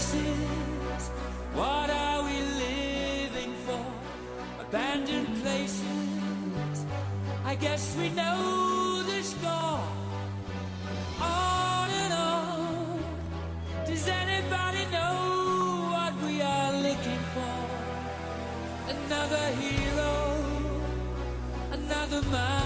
Spaces, what are we living for? Abandoned places, I guess we know the score. On and on, does anybody know what we are looking for? Another hero, another mindless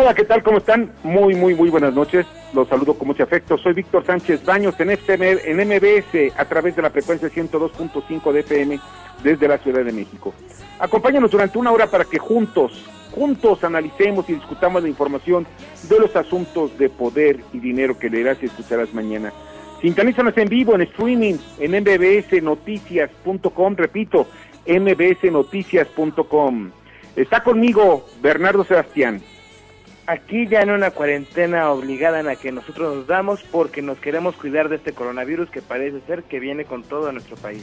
Hola, ¿qué tal? ¿Cómo están? Muy, muy, muy buenas noches. Los saludo con mucho afecto. Soy Víctor Sánchez Baños en, FTM en MBS a través de la frecuencia 102.5 de FM desde la Ciudad de México. Acompáñanos durante una hora para que juntos, juntos analicemos y discutamos la información de los asuntos de poder y dinero que leerás y escucharás mañana. Sintonízanos en vivo, en streaming, en mbsnoticias.com, repito, mbsnoticias.com. Está conmigo Bernardo Sebastián. Aquí ya en una cuarentena obligada en la que nosotros nos damos porque nos queremos cuidar de este coronavirus que parece ser que viene con todo a nuestro país.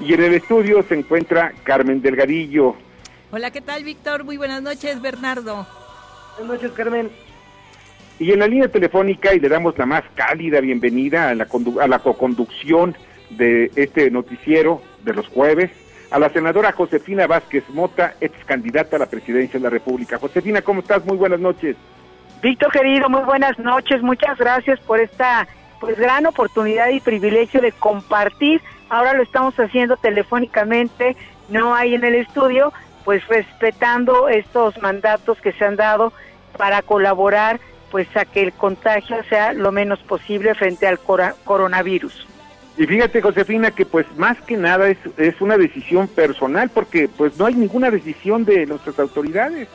Y en el estudio se encuentra Carmen Delgadillo. Hola, ¿qué tal, Víctor? Muy buenas noches, Bernardo. Buenas noches, Carmen. Y en la línea telefónica, y le damos la más cálida bienvenida a la, condu- a la coconducción de este noticiero de los jueves, a la senadora Josefina Vázquez Mota, ex candidata a la presidencia de la República. Josefina, ¿cómo estás? Muy buenas noches. Víctor querido, muy buenas noches. Muchas gracias por esta pues gran oportunidad y privilegio de compartir. Ahora lo estamos haciendo telefónicamente, no hay en el estudio, pues respetando estos mandatos que se han dado para colaborar pues a que el contagio sea lo menos posible frente al coronavirus. Y fíjate, Josefina, que pues más que nada es, es una decisión personal, porque pues no hay ninguna decisión de nuestras autoridades.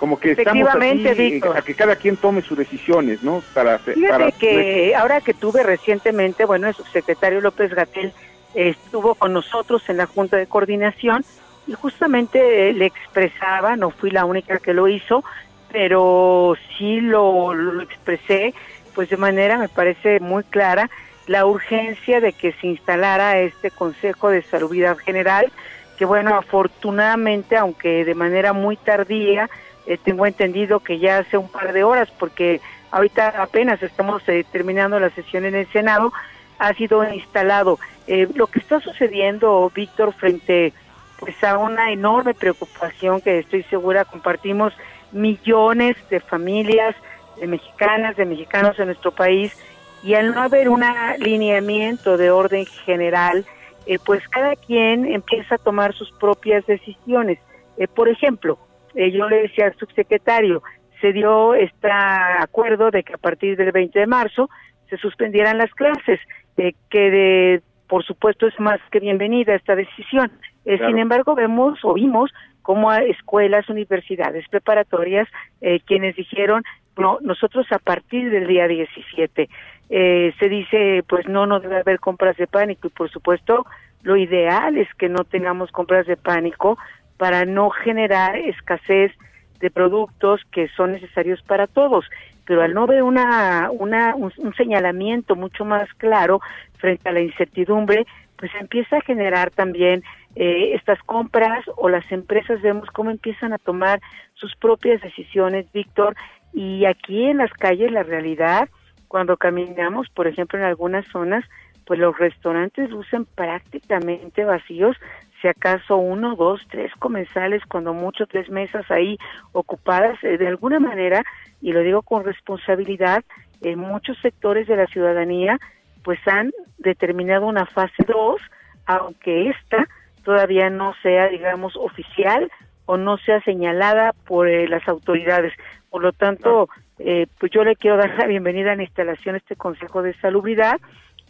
Como que estamos Víctor. a que cada quien tome sus decisiones, ¿no? Para, Fíjate para que ahora que tuve recientemente, bueno, el subsecretario López Gatel estuvo con nosotros en la Junta de Coordinación y justamente le expresaba, no fui la única que lo hizo, pero sí lo, lo expresé, pues de manera me parece muy clara, la urgencia de que se instalara este Consejo de Salubridad General, que bueno, afortunadamente, aunque de manera muy tardía, eh, tengo entendido que ya hace un par de horas, porque ahorita apenas estamos eh, terminando la sesión en el Senado, ha sido instalado. Eh, lo que está sucediendo, Víctor, frente pues a una enorme preocupación que estoy segura compartimos millones de familias de mexicanas, de mexicanos en nuestro país, y al no haber un alineamiento de orden general, eh, pues cada quien empieza a tomar sus propias decisiones. Eh, por ejemplo, eh, yo le decía al subsecretario, se dio este acuerdo de que a partir del 20 de marzo se suspendieran las clases, que de, por supuesto es más que bienvenida esta decisión. Eh, Claro. Sin embargo, vemos o vimos como a escuelas, universidades, preparatorias, eh, quienes dijeron, no, nosotros a partir del día 17 eh, se dice, pues no, no debe haber compras de pánico y por supuesto lo ideal es que no tengamos compras de pánico para no generar escasez de productos que son necesarios para todos. Pero al no ver una, una, un, señalamiento mucho más claro frente a la incertidumbre, pues empieza a generar también eh, estas compras o las empresas vemos cómo empiezan a tomar sus propias decisiones, Víctor, y aquí en las calles la realidad cuando caminamos, por ejemplo, en algunas zonas, pues los restaurantes lucen prácticamente vacíos, si acaso uno, dos, tres comensales, cuando mucho tres mesas ahí ocupadas, eh, de alguna manera, y lo digo con responsabilidad, en muchos sectores de la ciudadanía, pues han determinado una fase 2, aunque esta todavía no sea, digamos, oficial o no sea señalada por eh, las autoridades. Por lo tanto, eh, pues yo le quiero dar la bienvenida a la instalación a este Consejo de Salubridad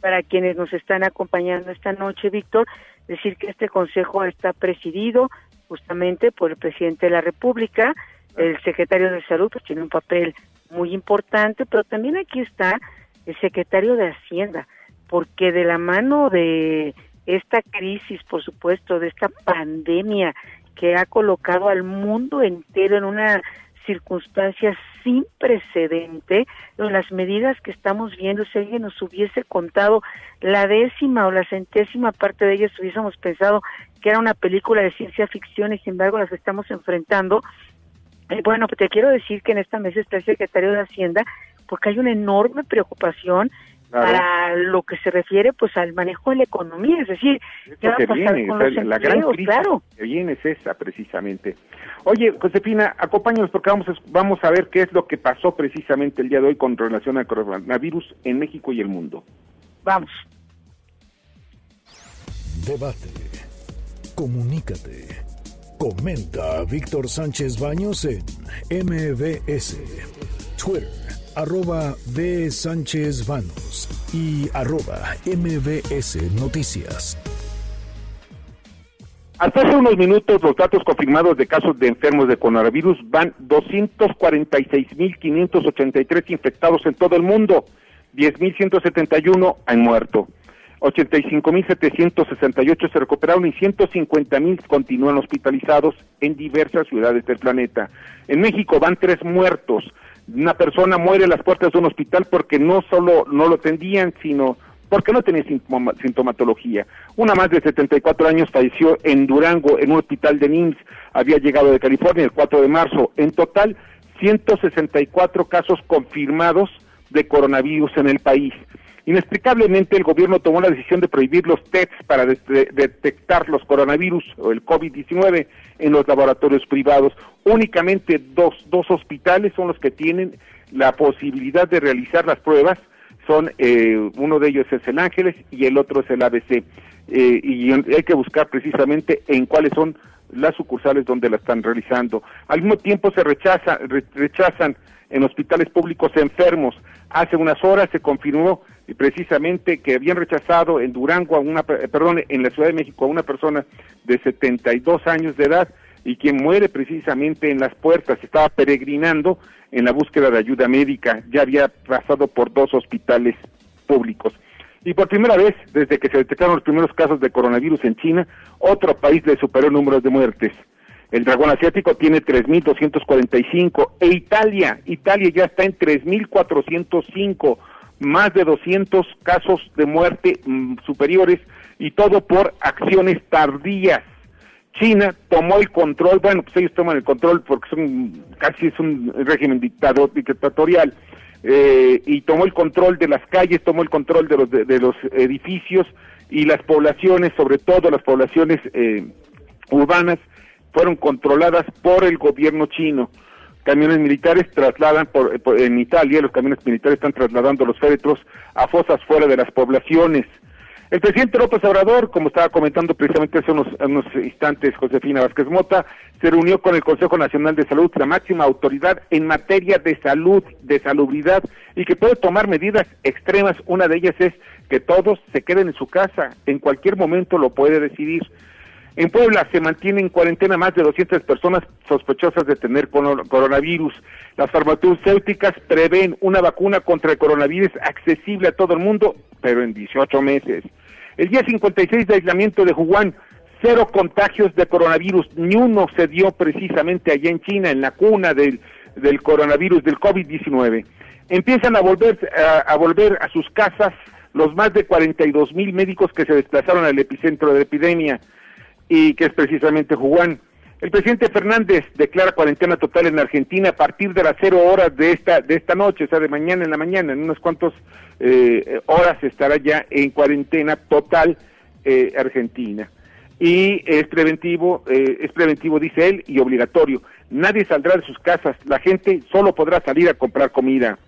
para quienes nos están acompañando esta noche, Víctor, decir que este consejo está presidido justamente por el presidente de la República, el secretario de Salud, que tiene un papel muy importante, pero también aquí está el secretario de Hacienda, porque de la mano de esta crisis, por supuesto, de esta pandemia que ha colocado al mundo entero en una circunstancia sin precedente, en las medidas que estamos viendo, si alguien nos hubiese contado la décima o la centésima parte de ellas, hubiésemos pensado que era una película de ciencia ficción y sin embargo las estamos enfrentando. Eh, bueno, pues te quiero decir que en esta mesa está el secretario de Hacienda porque hay una enorme preocupación para lo que se refiere pues al manejo de la economía, es decir, ¿qué va a pasar con los la gran crisis claro. que viene es esa precisamente. Oye, Josefina, acompáñanos porque vamos a, vamos a ver qué es lo que pasó precisamente el día de hoy con relación al coronavirus en México y el mundo. Vamos. Debate. Comunícate. Comenta a Víctor Sánchez Baños en MBS, Twitter arroba B. Sánchez Vanos y arroba MBS Noticias. Hasta hace unos minutos los datos confirmados de casos de enfermos de coronavirus van 246.583 infectados en todo el mundo, 10.171 han muerto. 85.768 se recuperaron y 150.000 continúan hospitalizados en diversas ciudades del planeta. En México van tres muertos, una persona muere en las puertas de un hospital porque no solo no lo atendían, sino porque no tenía sintomatología. Una más de 74 años falleció en Durango, en un hospital de NIMS, había llegado de California el 4 de marzo. En total, 164 casos confirmados de coronavirus en el país. Inexplicablemente el gobierno tomó la decisión de prohibir los tests para detectar los coronavirus o el COVID-19 en los laboratorios privados. Únicamente dos, dos hospitales son los que tienen la posibilidad de realizar las pruebas. Son eh, uno de ellos es el Ángeles y el otro es el ABC. Eh, y hay que buscar precisamente en cuáles son las sucursales donde la están realizando. Al mismo tiempo se rechaza, rechazan en hospitales públicos enfermos. Hace unas horas se confirmó precisamente que habían rechazado en Durango a una, perdón, en la Ciudad de México a una persona de 72 años de edad y quien muere precisamente en las puertas, estaba peregrinando en la búsqueda de ayuda médica, ya había pasado por dos hospitales públicos. Y por primera vez, desde que se detectaron los primeros casos de coronavirus en China, otro país le superó el número de muertes. El dragón asiático tiene 3.245 e Italia, Italia ya está en 3.405, más de 200 casos de muerte mm, superiores y todo por acciones tardías. China tomó el control, bueno, pues ellos toman el control porque son casi es un régimen dictador, dictatorial, eh, y tomó el control de las calles, tomó el control de los, de, los edificios y las poblaciones, sobre todo las poblaciones eh, urbanas, fueron controladas por el gobierno chino. Camiones militares trasladan por, en Italia, los camiones militares están trasladando los féretros a fosas fuera de las poblaciones. El presidente López Obrador, como estaba comentando precisamente hace unos, unos, instantes Josefina Vázquez Mota, se reunió con el Consejo Nacional de Salud, la máxima autoridad en materia de salud, de salubridad, y que puede tomar medidas extremas. Una de ellas es que todos se queden en su casa, en cualquier momento lo puede decidir. En Puebla se mantiene en cuarentena más de 200 personas sospechosas de tener coronavirus. Las farmacéuticas prevén una vacuna contra el coronavirus accesible a todo el mundo, pero en 18 meses. El día 56 de aislamiento de Wuhan, cero contagios de coronavirus, ni uno se dio precisamente allá en China, en la cuna del, del coronavirus, del COVID-19. Empiezan a volver, a volver a sus casas los más de 42 mil médicos que se desplazaron al epicentro de la epidemia y que es precisamente Juan. El presidente Fernández declara cuarentena total en Argentina a partir de las cero horas de esta de esta noche, o sea, de mañana en la mañana, en unas cuantas eh, horas estará ya en cuarentena total eh, Argentina. Y es preventivo, eh, es preventivo, dice él, y obligatorio. Nadie saldrá de sus casas, la gente solo podrá salir a comprar comida.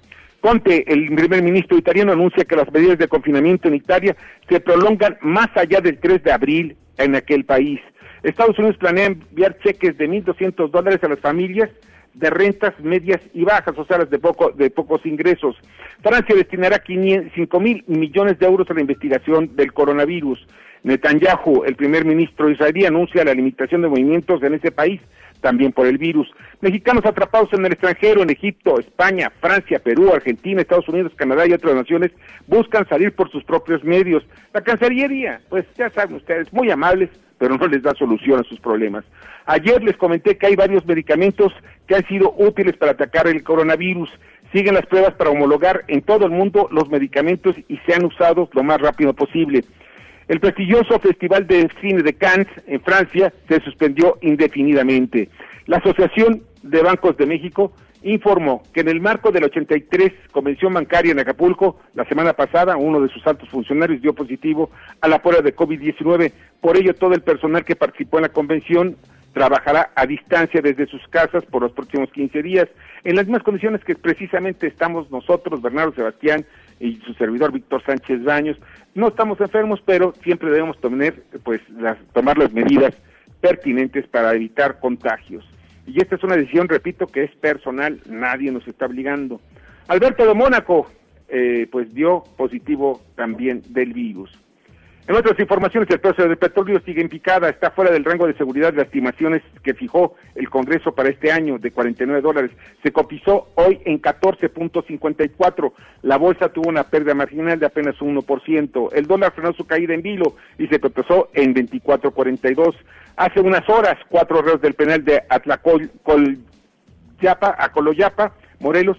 Conte, el primer ministro italiano, anuncia que las medidas de confinamiento en Italia se prolongan más allá del 3 de abril en aquel país. Estados Unidos planea enviar cheques de 1.200 dólares a las familias de rentas medias y bajas, o sea, las de, poco, de pocos ingresos. Francia destinará 5 mil millones de euros a la investigación del coronavirus. Netanyahu, el primer ministro israelí, anuncia la limitación de movimientos en ese país también por el virus. Mexicanos atrapados en el extranjero, en Egipto, España, Francia, Perú, Argentina, Estados Unidos, Canadá y otras naciones, buscan salir por sus propios medios. La Cancillería, pues ya saben ustedes, muy amables, pero no les da solución a sus problemas. Ayer les comenté que hay varios medicamentos que han sido útiles para atacar el coronavirus. Siguen las pruebas para homologar en todo el mundo los medicamentos y sean usados lo más rápido posible. El prestigioso Festival de Cine de Cannes en Francia se suspendió indefinidamente. La Asociación de Bancos de México informó que en el marco de la 83 Convención Bancaria en Acapulco, la semana pasada, uno de sus altos funcionarios dio positivo a la prueba de COVID-19. Por ello, todo el personal que participó en la convención trabajará a distancia desde sus casas por los próximos 15 días, en las mismas condiciones que precisamente estamos nosotros, Bernardo Sebastián y su servidor Víctor Sánchez Baños. No estamos enfermos, pero siempre debemos pues, las, tomar las medidas pertinentes para evitar contagios. Y esta es una decisión, repito, que es personal, nadie nos está obligando. Alberto de Mónaco, eh, pues dio positivo también del virus. En otras informaciones, el precio del petróleo sigue en picada, está fuera del rango de seguridad de estimaciones que fijó el Congreso para este año de 49 dólares. Se cotizó hoy en 14.54. La bolsa tuvo una pérdida marginal de apenas un 1%. El dólar frenó su caída en vilo y se cotizó en 24.42. Hace unas horas, cuatro reos del penal de Atlacol, Coloyapa, Morelos,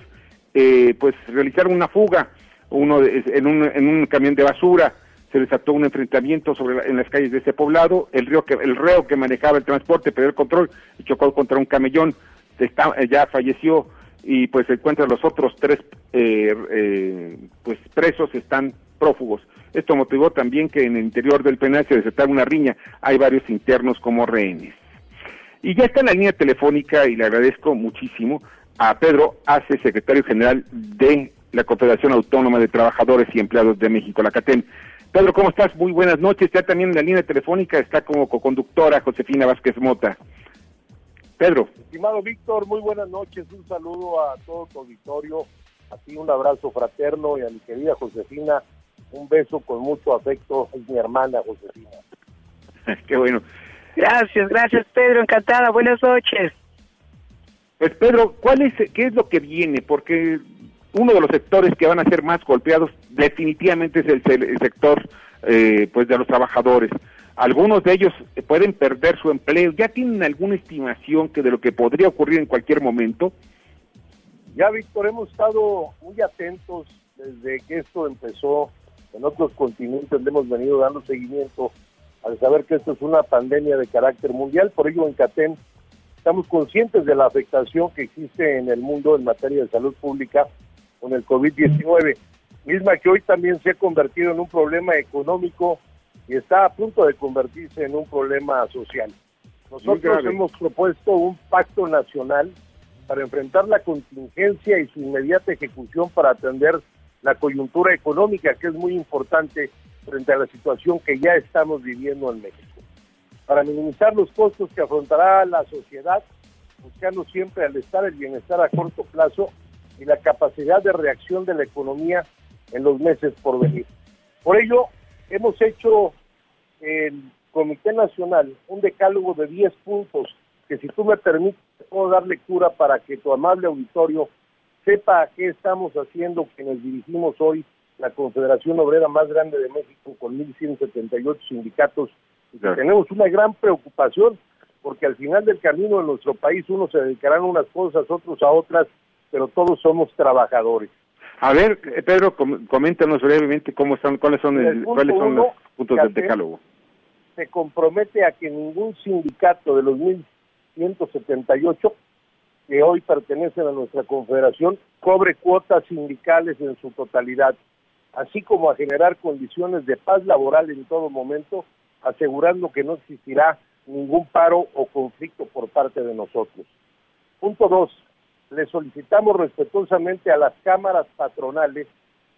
eh, pues realizaron una fuga uno en, un, en un camión de basura se desató un enfrentamiento sobre en las calles de ese poblado, el río que el reo que manejaba el transporte perdió el control chocó contra un camellón, está, ya falleció y pues se encuentran los otros tres eh, eh, pues presos están prófugos. Esto motivó también que en el interior del penal se desatara una riña, hay varios internos como rehenes. Y ya está en la línea telefónica y le agradezco muchísimo a Pedro Ace, secretario general de la Confederación Autónoma de Trabajadores y Empleados de México, la CATEM. Pedro, ¿cómo estás? Muy buenas noches. Ya también en la línea telefónica está como coconductora Josefina Vázquez Mota. Pedro. Estimado Víctor, muy buenas noches. Un saludo a todo tu auditorio. A ti un abrazo fraterno y a mi querida Josefina un beso con mucho afecto. Es mi hermana Josefina. Qué bueno. Gracias, gracias Pedro. Encantada. Buenas noches. Pues Pedro, ¿cuál es, qué es lo que viene? Porque uno de los sectores que van a ser más golpeados definitivamente es el, sector eh, pues de los trabajadores. Algunos de ellos pueden perder su empleo. ¿Ya tienen alguna estimación que de lo que podría ocurrir en cualquier momento? Ya, Víctor, hemos estado muy atentos desde que esto empezó. En otros continentes le hemos venido dando seguimiento al saber que esto es una pandemia de carácter mundial. Por ello, en CATEN estamos conscientes de la afectación que existe en el mundo en materia de salud pública con el COVID-19, misma que hoy también se ha convertido en un problema económico y está a punto de convertirse en un problema social. Nosotros hemos propuesto un pacto nacional para enfrentar la contingencia y su inmediata ejecución para atender la coyuntura económica, que es muy importante frente a la situación que ya estamos viviendo en México. Para minimizar los costos que afrontará la sociedad, buscando siempre al estar el bienestar a corto plazo y la capacidad de reacción de la economía en los meses por venir. Por ello, hemos hecho el Comité Nacional un decálogo de 10 puntos que si tú me permites puedo dar lectura para que tu amable auditorio sepa a qué estamos haciendo que nos dirigimos hoy la Confederación Obrera más grande de México con 1.178 sindicatos y tenemos una gran preocupación porque al final del camino en nuestro país unos se dedicarán a unas cosas, otros a otras pero todos somos trabajadores. A ver, Pedro, coméntanos brevemente cómo están, cuáles son, el, cuáles son los puntos del decálogo. Se compromete a que ningún sindicato de los 178 que hoy pertenecen a nuestra confederación cobre cuotas sindicales en su totalidad, así como a generar condiciones de paz laboral en todo momento, asegurando que no existirá ningún paro o conflicto por parte de nosotros. Punto dos, le solicitamos respetuosamente a las cámaras patronales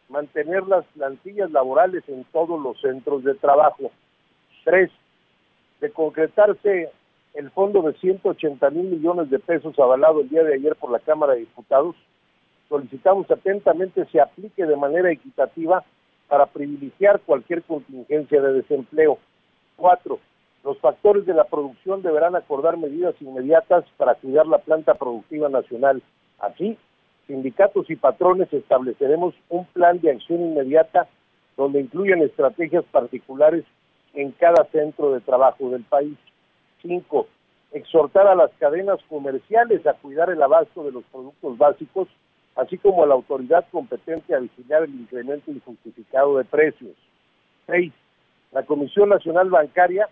mantener las plantillas laborales en todos los centros de trabajo. Tres, de concretarse el fondo de 180 mil millones de pesos avalado el día de ayer por la Cámara de Diputados, solicitamos atentamente se aplique de manera equitativa para privilegiar cualquier contingencia de desempleo. Cuatro, los factores de la producción deberán acordar medidas inmediatas para cuidar la planta productiva nacional. Así, sindicatos y patrones estableceremos un plan de acción inmediata donde incluyan estrategias particulares en cada centro de trabajo del país. Cinco, exhortar a las cadenas comerciales a cuidar el abasto de los productos básicos, así como a la autoridad competente a vigilar el incremento injustificado de precios. Seis, la Comisión Nacional Bancaria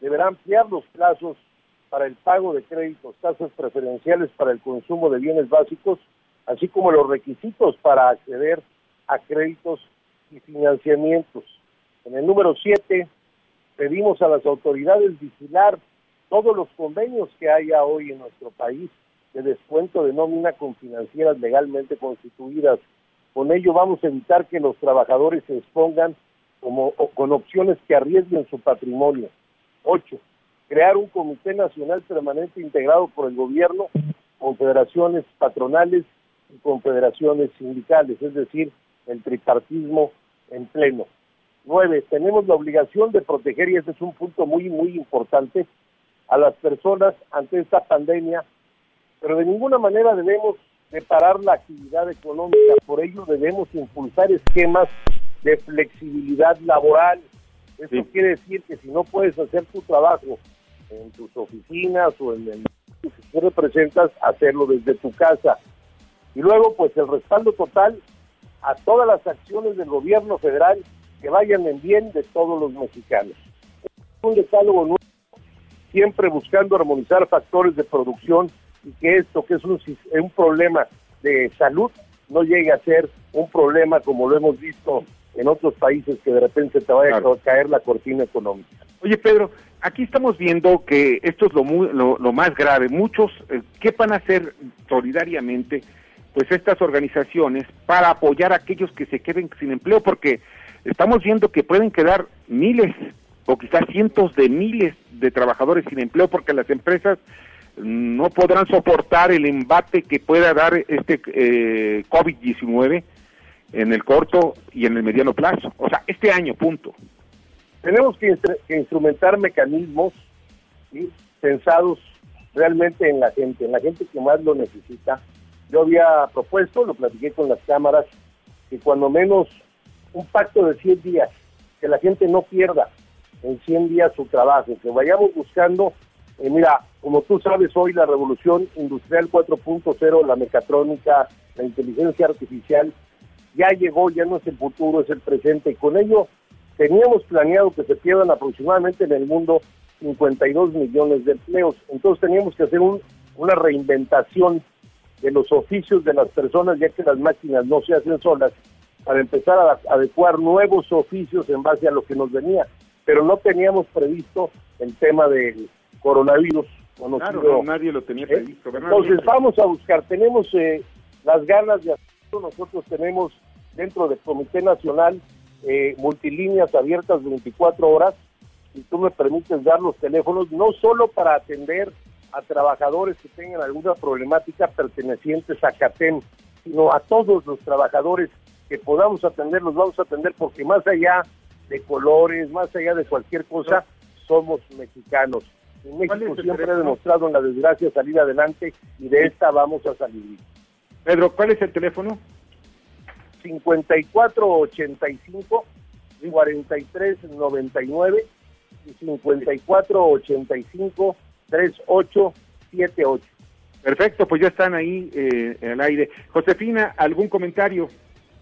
deberá ampliar los plazos para el pago de créditos, tasas preferenciales para el consumo de bienes básicos, así como los requisitos para acceder a créditos y financiamientos. En el número siete, pedimos a las autoridades vigilar todos los convenios que haya hoy en nuestro país de descuento de nómina con financieras legalmente constituidas. Con ello vamos a evitar que los trabajadores se expongan como, con opciones que arriesguen su patrimonio. Ocho, crear un comité nacional permanente integrado por el gobierno, confederaciones patronales y confederaciones sindicales, es decir, el tripartismo en pleno. Nueve, tenemos la obligación de proteger, y ese es un punto muy, muy importante, a las personas ante esta pandemia, pero de ninguna manera debemos separar la actividad económica, por ello debemos impulsar esquemas de flexibilidad laboral. Eso quiere decir que si no puedes hacer tu trabajo en tus oficinas o en el que tú representas, hacerlo desde tu casa. Y luego, pues el respaldo total a todas las acciones del gobierno federal que vayan en bien de todos los mexicanos. Un decálogo nuevo siempre buscando armonizar factores de producción y que esto, que es un, un problema de salud, no llegue a ser un problema como lo hemos visto en otros países que de repente te vaya a caer la cortina económica. Oye, Pedro, aquí estamos viendo que esto es lo, lo, más grave. Muchos, eh, ¿qué van a hacer solidariamente? Pues estas organizaciones para apoyar a aquellos que se queden sin empleo, porque estamos viendo que pueden quedar miles o quizás cientos de miles de trabajadores sin empleo porque las empresas no podrán soportar el embate que pueda dar este eh, COVID-19 en el corto y en el mediano plazo. O sea, este año, punto. Tenemos que, instrumentar mecanismos pensados realmente en la gente, en la gente que más lo necesita. Yo había propuesto, lo platiqué con las cámaras, que cuando menos un pacto de 100 días, que la gente no pierda en 100 días su trabajo, que vayamos buscando, eh, mira, como tú sabes hoy la revolución industrial 4.0, la mecatrónica, la inteligencia artificial, ya llegó, ya no es el futuro, es el presente, y con ello teníamos planeado que se pierdan aproximadamente en el mundo 52 millones de empleos, entonces teníamos que hacer un, una reinventación de los oficios de las personas, ya que las máquinas no se hacen solas, para empezar a adecuar nuevos oficios en base a lo que nos venía pero no teníamos previsto el tema del coronavirus. Claro, nadie lo tenía ¿Eh? previsto. Entonces vamos a buscar, tenemos eh, las ganas de hacerlo, nosotros tenemos dentro del Comité Nacional eh, multilíneas abiertas 24 horas, y tú me permites dar los teléfonos, no solo para atender a trabajadores que tengan alguna problemática pertenecientes a CATEM, sino a todos los trabajadores que podamos atender, los vamos a atender porque más allá de colores, más allá de cualquier cosa, somos mexicanos. En México siempre ha demostrado en la desgracia salir adelante y de esta vamos a salir. Pedro, ¿cuál es el teléfono? 5485 4399 y 5485 3878. Perfecto, pues ya están ahí eh, en el aire. Josefina, ¿algún comentario?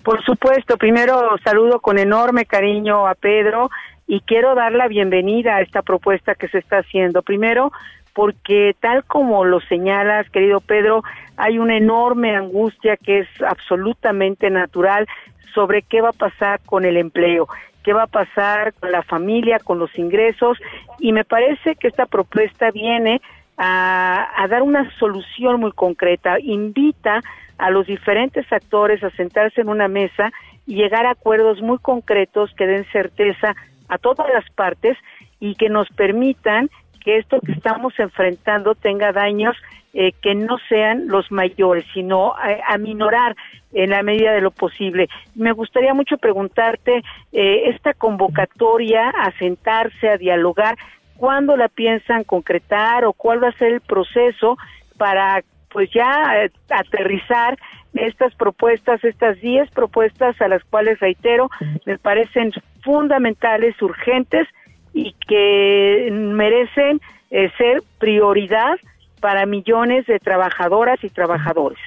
Por supuesto, primero saludo con enorme cariño a Pedro y quiero dar la bienvenida a esta propuesta que se está haciendo. Primero, porque tal como lo señalas, querido Pedro, hay una enorme angustia que es absolutamente natural sobre qué va a pasar con el empleo, qué va a pasar con la familia, con los ingresos, y me parece que esta propuesta viene a, a dar una solución muy concreta, invita a los diferentes actores a sentarse en una mesa y llegar a acuerdos muy concretos que den certeza a todas las partes y que nos permitan que esto que estamos enfrentando tenga daños eh, que no sean los mayores, sino a, minorar en la medida de lo posible. Me gustaría mucho preguntarte, eh, esta convocatoria a sentarse, a dialogar, ¿cuándo la piensan concretar o cuál va a ser el proceso para pues ya eh, aterrizar estas propuestas, estas 10 propuestas a las cuales reitero, me parecen fundamentales, urgentes y que merecen eh, ser prioridad para millones de trabajadoras y trabajadores.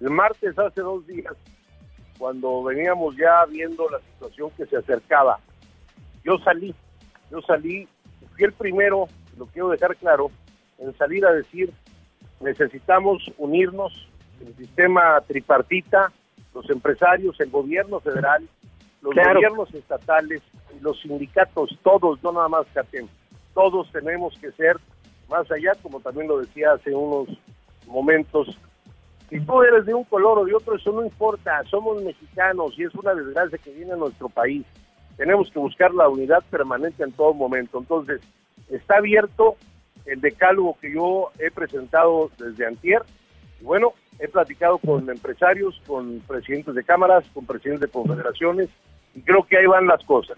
El martes, hace dos días, cuando veníamos ya viendo la situación que se acercaba, yo salí, yo salí, fui el primero, lo quiero dejar claro, en salir a decir, necesitamos unirnos, el sistema tripartita, los empresarios, el gobierno federal, los gobiernos estatales y los sindicatos, todos, no nada más CATEM, todos tenemos que ser más allá, como también lo decía hace unos momentos. Si tú eres de un color o de otro, eso no importa, somos mexicanos y es una desgracia que viene a nuestro país. Tenemos que buscar la unidad permanente en todo momento. Entonces, está abierto el decálogo que yo he presentado desde antier. Y bueno, he platicado con empresarios, con presidentes de cámaras, con presidentes de confederaciones, y creo que ahí van las cosas.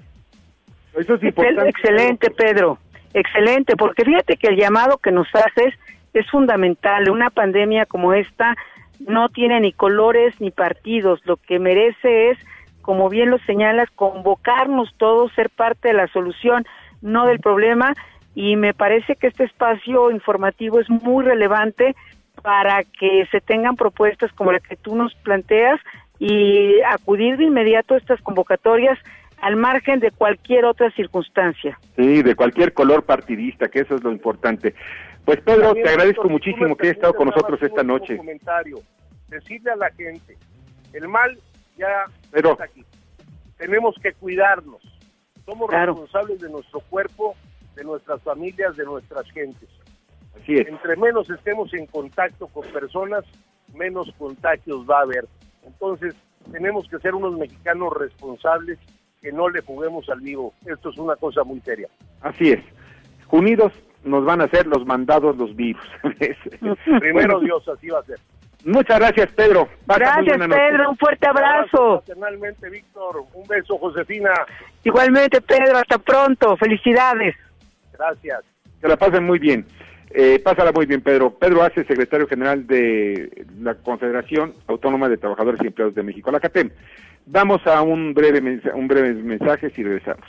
Eso es importante. Excelente, Pedro. Excelente, porque fíjate que el llamado que nos haces es fundamental. Una pandemia como esta no tiene ni colores ni partidos. Lo que merece es, como bien lo señalas, convocarnos todos, ser parte de la solución, no del problema. Y me parece que este espacio informativo es muy relevante para que se tengan propuestas como la que tú nos planteas y acudir de inmediato a estas convocatorias al margen de cualquier otra circunstancia. Sí, de cualquier color partidista, que eso es lo importante. Pues Pedro, te agradezco muchísimo que hayas estado con nosotros esta noche. Comentario. Decirle a la gente, el mal ya está aquí. Tenemos que cuidarnos. Somos responsables de nuestro cuerpo, de nuestras familias, de nuestras gentes. Así es. Entre menos estemos en contacto con personas, menos contagios va a haber. Entonces, tenemos que ser unos mexicanos responsables que no le juguemos al vivo. Esto es una cosa muy seria. Así es. Unidos nos van a hacer los mandados los vivos. Primero Dios, así va a ser. Muchas gracias, Pedro. gracias, Pedro. Un fuerte abrazo. Personalmente, Víctor. Un beso, Josefina. Igualmente, Pedro. Hasta pronto. Felicidades. Gracias. Que la pasen muy bien. Eh, pásala muy bien, Pedro. Pedro Hace, secretario general de la Confederación Autónoma de Trabajadores y Empleados de México, la CATEM. Damos a un breve, un breve mensaje y regresamos.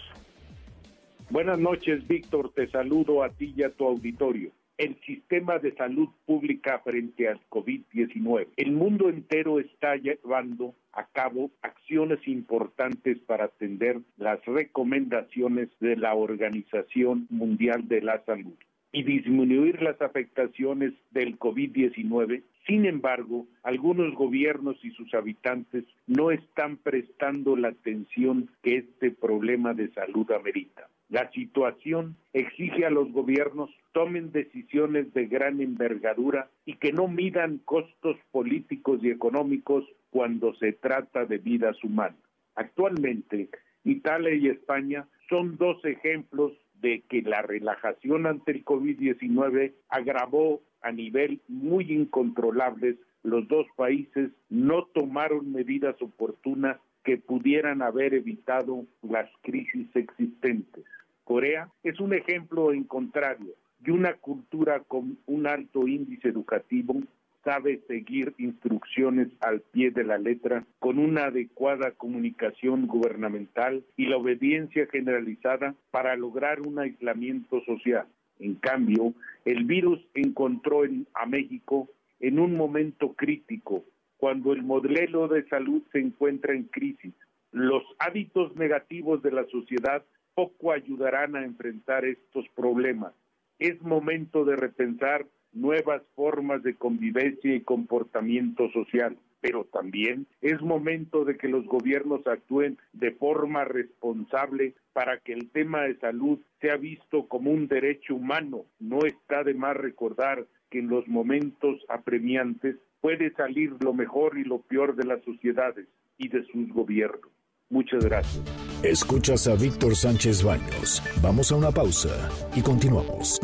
Buenas noches, Víctor. Te saludo a ti y a tu auditorio. El sistema de salud pública frente al COVID-19. El mundo entero está llevando a cabo acciones importantes para atender las recomendaciones de la Organización Mundial de la Salud y disminuir las afectaciones del COVID-19. Sin embargo, algunos gobiernos y sus habitantes no están prestando la atención que este problema de salud amerita. La situación exige a los gobiernos tomen decisiones de gran envergadura y que no midan costos políticos y económicos cuando se trata de vidas humanas. Actualmente, Italia y España son dos ejemplos de que la relajación ante el COVID-19 agravó a nivel muy incontrolables. Los dos países no tomaron medidas oportunas que pudieran haber evitado las crisis existentes. Corea es un ejemplo en contrario de una cultura con un alto índice educativo sabe seguir instrucciones al pie de la letra con una adecuada comunicación gubernamental y la obediencia generalizada para lograr un aislamiento social. En cambio, el virus encontró a México en un momento crítico, cuando el modelo de salud se encuentra en crisis. Los hábitos negativos de la sociedad poco ayudarán a enfrentar estos problemas. Es momento de repensar nuevas formas de convivencia y comportamiento social, pero también es momento de que los gobiernos actúen de forma responsable para que el tema de salud sea visto como un derecho humano. No está de más recordar que en los momentos apremiantes puede salir lo mejor y lo peor de las sociedades y de sus gobiernos. Muchas gracias. Escuchas a Víctor Sánchez Baños. Vamos a una pausa y continuamos.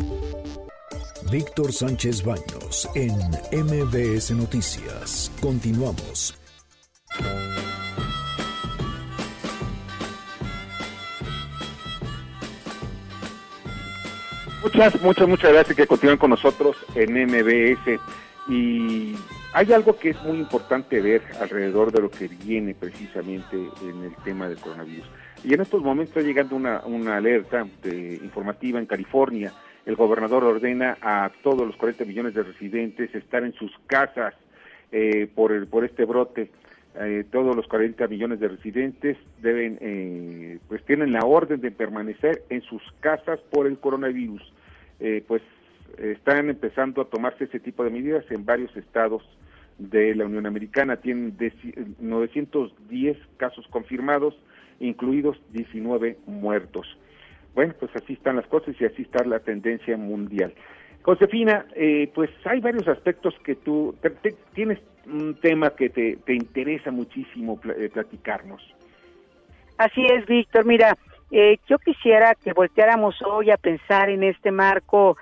Víctor Sánchez Baños en MBS Noticias. Continuamos. Muchas, muchas, muchas gracias que continúen con nosotros en MBS. Y hay algo que es muy importante ver alrededor de lo que viene precisamente en el tema del coronavirus. Y en estos momentos está llegando una, una alerta informativa en California. El gobernador ordena a todos los 40 millones de residentes estar en sus casas eh, por, el, por este brote. Eh, todos los 40 millones de residentes deben, eh, pues tienen la orden de permanecer en sus casas por el coronavirus. Eh, pues están empezando a tomarse ese tipo de medidas en varios estados de la Unión Americana. Tienen 910 casos confirmados, incluidos 19 muertos. Bueno, pues así están las cosas y así está la tendencia mundial. Josefina, eh, pues hay varios aspectos que tú tienes un tema que te, te interesa muchísimo eh, platicarnos. Así es, Víctor. Mira, eh, yo quisiera que volteáramos hoy a pensar en este marco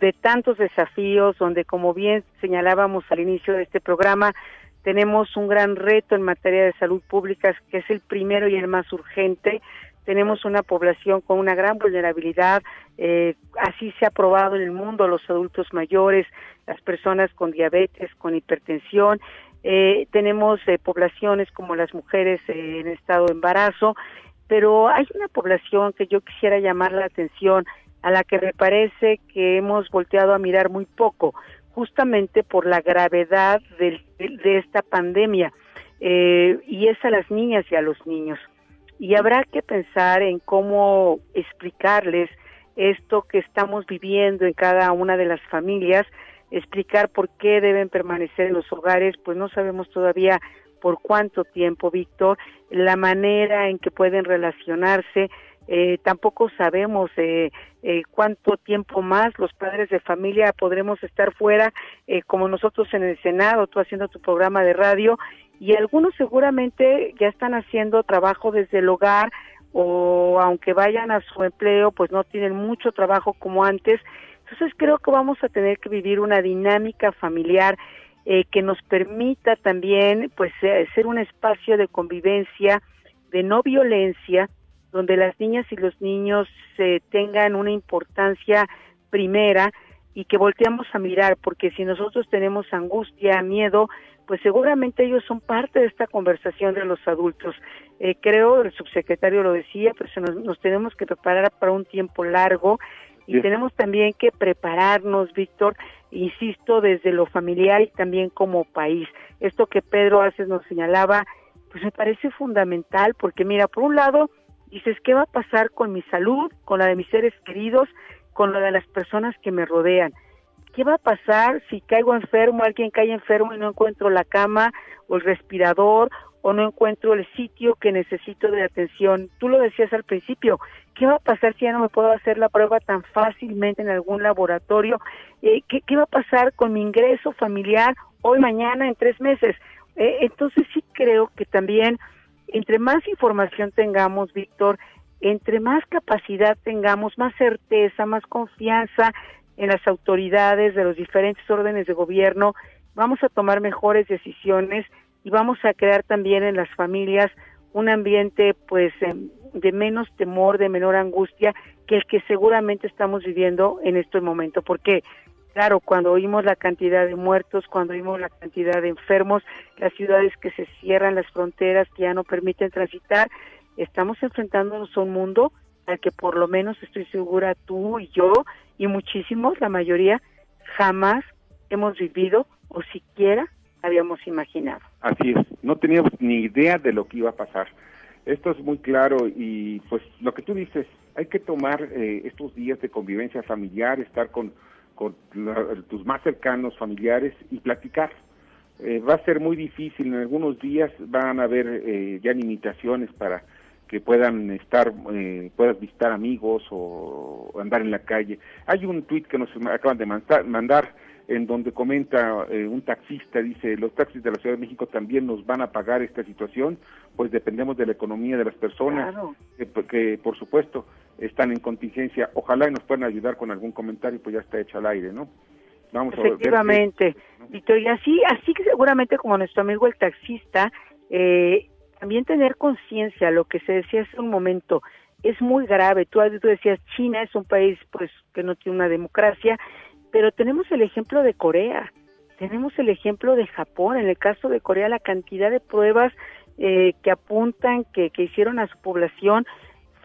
de tantos desafíos, donde como bien señalábamos al inicio de este programa, tenemos un gran reto en materia de salud pública, que es el primero y el más urgente. Tenemos una población con una gran vulnerabilidad, eh, así se ha probado en el mundo, los adultos mayores, las personas con diabetes, con hipertensión, eh, tenemos eh, poblaciones como las mujeres eh, en estado de embarazo, pero hay una población que yo quisiera llamar la atención, a la que me parece que hemos volteado a mirar muy poco, justamente por la gravedad de, de esta pandemia, y es a las niñas y a los niños. Y habrá que pensar en cómo explicarles esto que estamos viviendo en cada una de las familias, explicar por qué deben permanecer en los hogares, pues no sabemos todavía por cuánto tiempo, Víctor, la manera en que pueden relacionarse, eh, tampoco sabemos eh, eh, cuánto tiempo más los padres de familia podremos estar fuera, eh, como nosotros en el Senado, tú haciendo tu programa de radio, y algunos seguramente ya están haciendo trabajo desde el hogar o aunque vayan a su empleo, pues no tienen mucho trabajo como antes. Entonces creo que vamos a tener que vivir una dinámica familiar eh, que nos permita también pues eh, ser un espacio de convivencia, de no violencia, donde las niñas y los niños eh, tengan una importancia primera y que volteamos a mirar, porque si nosotros tenemos angustia, miedo, pues seguramente ellos son parte de esta conversación de los adultos. Eh, creo, el subsecretario lo decía, pues nos, nos tenemos que preparar para un tiempo largo y tenemos también que prepararnos, Víctor, insisto, desde lo familiar y también como país. Esto que Pedro hace nos señalaba, pues me parece fundamental porque mira, por un lado, dices, ¿qué va a pasar con mi salud, con la de mis seres queridos, con la de las personas que me rodean? ¿Qué va a pasar si caigo enfermo, alguien cae enfermo y no encuentro la cama o el respirador o no encuentro el sitio que necesito de atención. Tú lo decías al principio, ¿qué va a pasar si ya no me puedo hacer la prueba tan fácilmente en algún laboratorio? Eh, ¿qué, ¿qué, va a pasar con mi ingreso familiar hoy, mañana, en tres meses? Eh, entonces sí creo que también, entre más información tengamos, Víctor, entre más capacidad tengamos, más certeza, más confianza en las autoridades de los diferentes órdenes de gobierno, vamos a tomar mejores decisiones y vamos a crear también en las familias un ambiente pues em, de menos temor, de menor angustia que el que seguramente estamos viviendo en este momento, porque claro, cuando oímos la cantidad de muertos, cuando oímos la cantidad de enfermos, las ciudades que se cierran, las fronteras que ya no permiten transitar, estamos enfrentándonos a un mundo al que por lo menos estoy segura tú y yo y muchísimos, la mayoría, jamás hemos vivido o siquiera habíamos imaginado. Así es, no teníamos ni idea de lo que iba a pasar. Esto es muy claro y pues lo que tú dices, hay que tomar eh, estos días de convivencia familiar, estar con, con tus más cercanos familiares y platicar. Eh, va a ser muy difícil, en algunos días van a haber eh, ya limitaciones para que puedan estar, eh, puedas visitar amigos o andar en la calle. Hay un tuit que nos acaban de mandar en donde comenta eh, un taxista, dice, los taxis de la Ciudad de México también nos van a pagar esta situación, pues dependemos de la economía de las personas, que, por supuesto están en contingencia. Ojalá y nos puedan ayudar con algún comentario, pues ya está hecho al aire, ¿no? Vamos Efectivamente, Víctor, y así, así que seguramente como nuestro amigo el taxista, eh, también tener conciencia, lo que se decía hace un momento, es muy grave. Tú, tú decías, China es un país pues que no tiene una democracia pero tenemos el ejemplo de Corea, tenemos el ejemplo de Japón, en el caso de Corea la cantidad de pruebas eh, que apuntan que, que hicieron a su población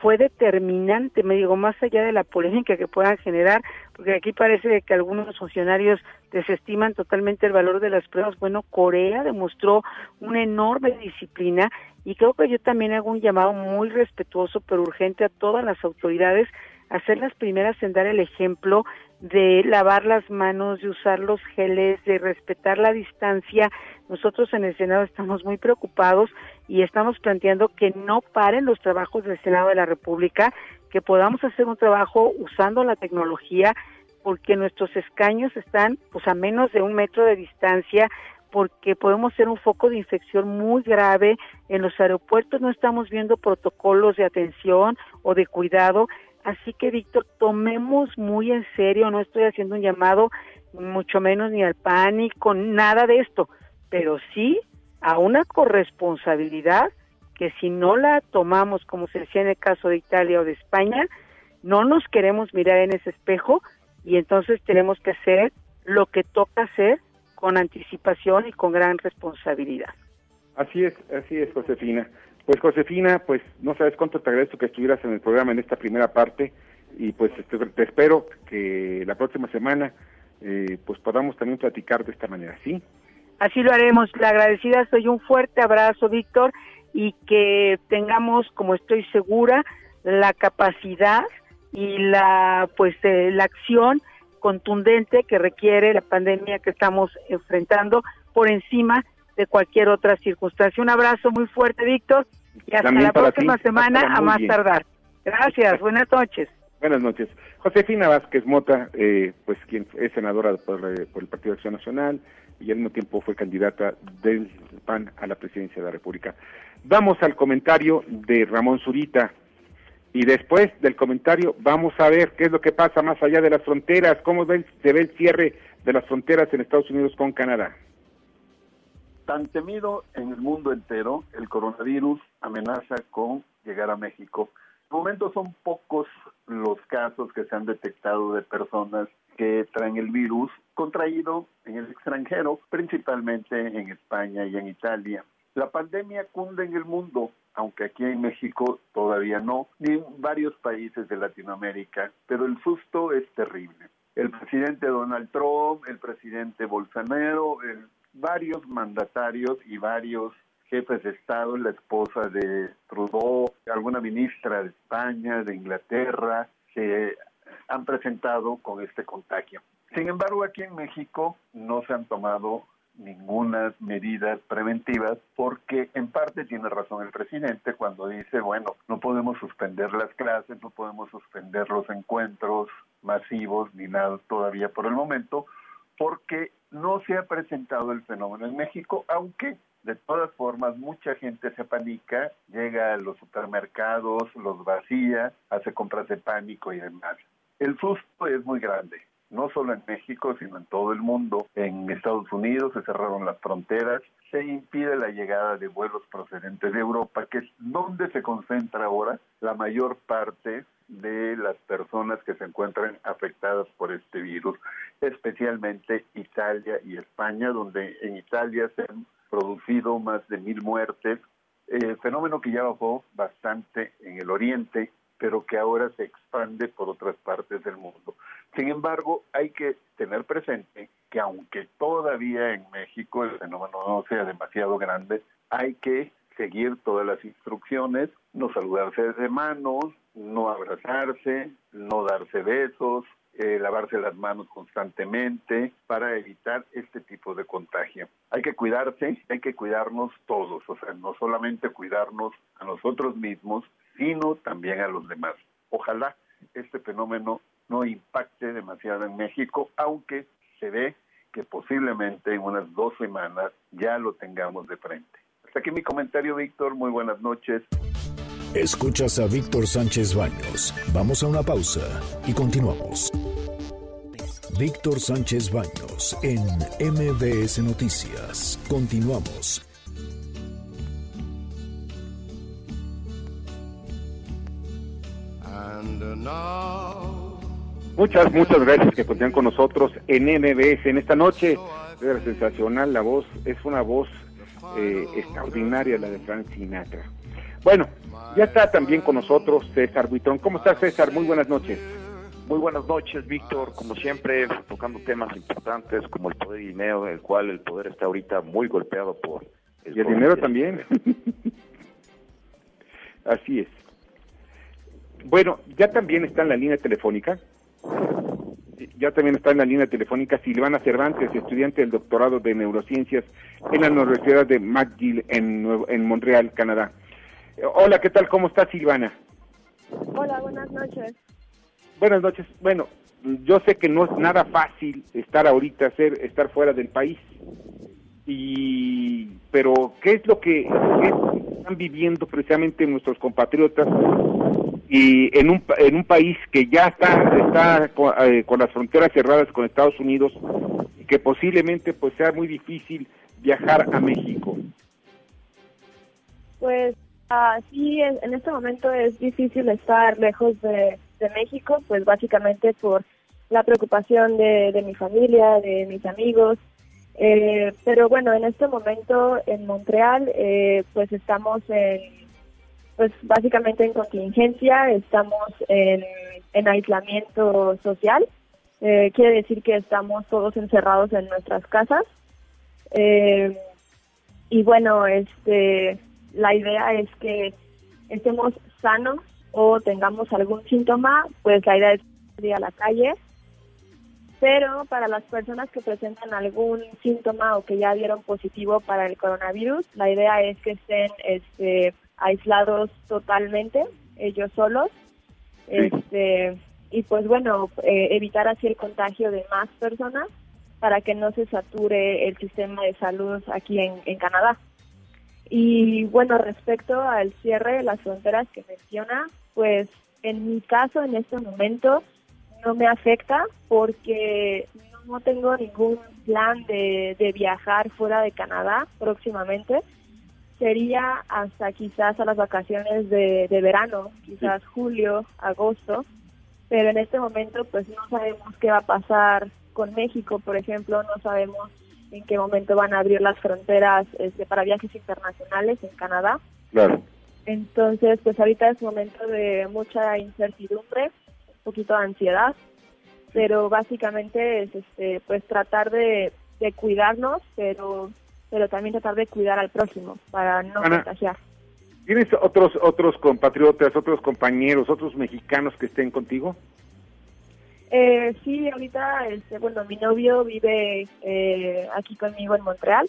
fue determinante, me digo, más allá de la polémica que puedan generar, porque aquí parece que algunos funcionarios desestiman totalmente el valor de las pruebas. Bueno, Corea demostró una enorme disciplina y creo que yo también hago un llamado muy respetuoso pero urgente a todas las autoridades a ser las primeras en dar el ejemplo de lavar las manos, de usar los geles, de respetar la distancia. Nosotros en el Senado estamos muy preocupados y estamos planteando que no paren los trabajos del Senado de la República, que podamos hacer un trabajo usando la tecnología, porque nuestros escaños están pues a menos de un metro de distancia, porque podemos ser un foco de infección muy grave. En los aeropuertos no estamos viendo protocolos de atención o de cuidado Así que, Víctor, tomemos muy en serio, no estoy haciendo un llamado, mucho menos ni al pánico, nada de esto, pero sí a una corresponsabilidad que si no la tomamos, como se decía en el caso de Italia o de España, no nos queremos mirar en ese espejo y entonces tenemos que hacer lo que toca hacer con anticipación y con gran responsabilidad. Así es, así es, Josefina. Pues Josefina, pues no sabes cuánto te agradezco que estuvieras en el programa en esta primera parte y pues este, te, espero que la próxima semana eh, pues podamos también platicar de esta manera, ¿sí? Así lo haremos. La agradecida soy un fuerte abrazo, Víctor, y que tengamos, como estoy segura, la capacidad y la pues eh, la acción contundente que requiere la pandemia que estamos enfrentando por encima de cualquier otra circunstancia. Un abrazo muy fuerte, Víctor, y hasta la próxima semana a más tardar. Gracias, buenas noches. Buenas noches. Josefina Vázquez Mota, eh, pues quien es senadora por, eh, por, el Partido de Acción Nacional y al mismo tiempo fue candidata del PAN a la presidencia de la República. Vamos al comentario de Ramón Zurita y después del comentario vamos a ver qué es lo que pasa más allá de las fronteras, cómo se ve el cierre de las fronteras en Estados Unidos con Canadá. Tan temido en el mundo entero, el coronavirus amenaza con llegar a México. De momento son pocos los casos que se han detectado de personas que traen el virus contraído en el extranjero, principalmente en España y en Italia. La pandemia cunde en el mundo, aunque aquí en México todavía no, ni en varios países de Latinoamérica, pero el susto es terrible. El presidente Donald Trump, el presidente Bolsonaro, el varios mandatarios y varios jefes de Estado, la esposa de Trudeau, alguna ministra de España, de Inglaterra, se han presentado con este contagio. Sin embargo, aquí en México no se han tomado ninguna medidas preventivas porque en parte tiene razón el presidente cuando dice, bueno, no podemos suspender las clases, no podemos suspender los encuentros masivos ni nada todavía por el momento, porque no se ha presentado el fenómeno en México, aunque de todas formas mucha gente se panica, llega a los supermercados, los vacía, hace compras de pánico y demás. El susto es muy grande, no solo en México, sino en todo el mundo. En Estados Unidos se cerraron las fronteras, se impide la llegada de vuelos procedentes de Europa, que es donde se concentra ahora la mayor parte de las personas que se encuentran afectadas por este virus, especialmente Italia y España, donde en Italia se han producido más de mil muertes, eh, fenómeno que ya bajó bastante en el oriente, pero que ahora se expande por otras partes del mundo. Sin embargo, hay que tener presente que aunque todavía en México el fenómeno no sea demasiado grande, hay que seguir todas las instrucciones no saludarse de manos, no abrazarse, no darse besos, eh, lavarse las manos constantemente para evitar este tipo de contagio. Hay que cuidarse, hay que cuidarnos todos, o sea, no solamente cuidarnos a nosotros mismos, sino también a los demás. Ojalá este fenómeno no impacte demasiado en México, aunque se ve que posiblemente en unas dos semanas ya lo tengamos de frente. Hasta aquí mi comentario, Víctor. Muy buenas noches. Escuchas a Víctor Sánchez Baños. Vamos a una pausa y continuamos. Víctor Sánchez Baños en MBS Noticias. Continuamos. Muchas, muchas gracias que continúan con nosotros en MBS en esta noche. Es sensacional la voz, es una voz eh, extraordinaria la de Frank Sinatra. Bueno, ya está también con nosotros César Buitrón. ¿Cómo estás César? Muy buenas noches. Muy buenas noches, Víctor. Como siempre, tocando temas importantes como el poder y dinero, el cual el poder está ahorita muy golpeado por el Y el dinero también. Así es. Bueno, ya también está en la línea telefónica. Ya también está en la línea telefónica Silvana Cervantes, estudiante del doctorado de neurociencias en la Universidad de McGill en, en Montreal, Canadá. Hola, ¿qué tal? ¿Cómo estás, Silvana? Hola, buenas noches. Buenas noches. Bueno, yo sé que no es nada fácil estar ahorita, ser, estar fuera del país. Y, pero, ¿qué es lo que están viviendo precisamente nuestros compatriotas y en un, en un país que ya está, está co- eh, con, las fronteras cerradas con Estados Unidos y que posiblemente pues sea muy difícil viajar a México? Pues ah, sí, en, este momento es difícil estar lejos de, México, pues básicamente por la preocupación de, mi familia, de mis amigos. Eh, pero bueno, en este momento en Montreal, eh, pues estamos en, pues básicamente en contingencia, estamos en, en aislamiento social. Eh, quiere decir que estamos todos encerrados en nuestras casas. Eh, y bueno, este, la idea es que estemos sanos o tengamos algún síntoma, pues la idea es salir a la calle. Pero para las personas que presentan algún síntoma o que ya dieron positivo para el coronavirus, la idea es que estén este, aislados totalmente, ellos solos. Este, y pues bueno, eh, evitar así el contagio de más personas para que no se sature el sistema de salud aquí en, en Canadá. Y bueno, respecto al cierre de las fronteras que menciona, pues en mi caso en este momento no me afecta porque no tengo ningún plan de, de viajar fuera de Canadá próximamente. Sería hasta quizás a las vacaciones de, de verano, quizás julio, agosto, pero en este momento pues no sabemos qué va a pasar con México, por ejemplo, no sabemos en qué momento van a abrir las fronteras este, para viajes internacionales en Canadá. Claro. Entonces, pues ahorita es momento de mucha incertidumbre, un poquito de ansiedad, pero básicamente es este, pues tratar de, de cuidarnos, pero pero también tratar de cuidar al próximo para no Ana. contagiar. ¿Tienes otros otros compatriotas, otros compañeros, otros mexicanos que estén contigo? Eh, sí, ahorita, este, bueno, mi novio vive eh, aquí conmigo en Montreal.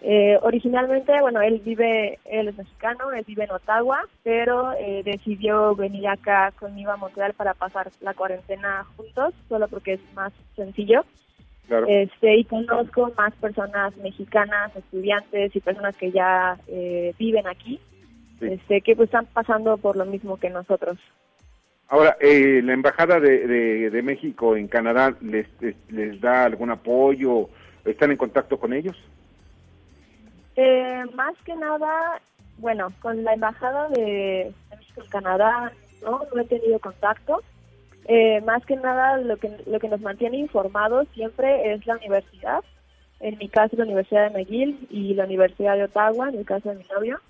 Eh, originalmente, bueno, él vive, él es mexicano, él vive en Ottawa, pero eh, decidió venir acá conmigo a Montreal para pasar la cuarentena juntos, solo porque es más sencillo. Claro. Este, y conozco más personas mexicanas, estudiantes y personas que ya eh, viven aquí, este, que pues están pasando por lo mismo que nosotros. Ahora, eh, ¿la Embajada de, de, México en Canadá les, les, les da algún apoyo? ¿Están en contacto con ellos? Eh, más que nada, bueno, con la embajada de, de México en Canadá no, no he tenido contacto. Eh, más que nada lo que lo que nos mantiene informados siempre es la universidad. En mi caso la Universidad de McGill y la Universidad de Ottawa, en el caso de mi novio.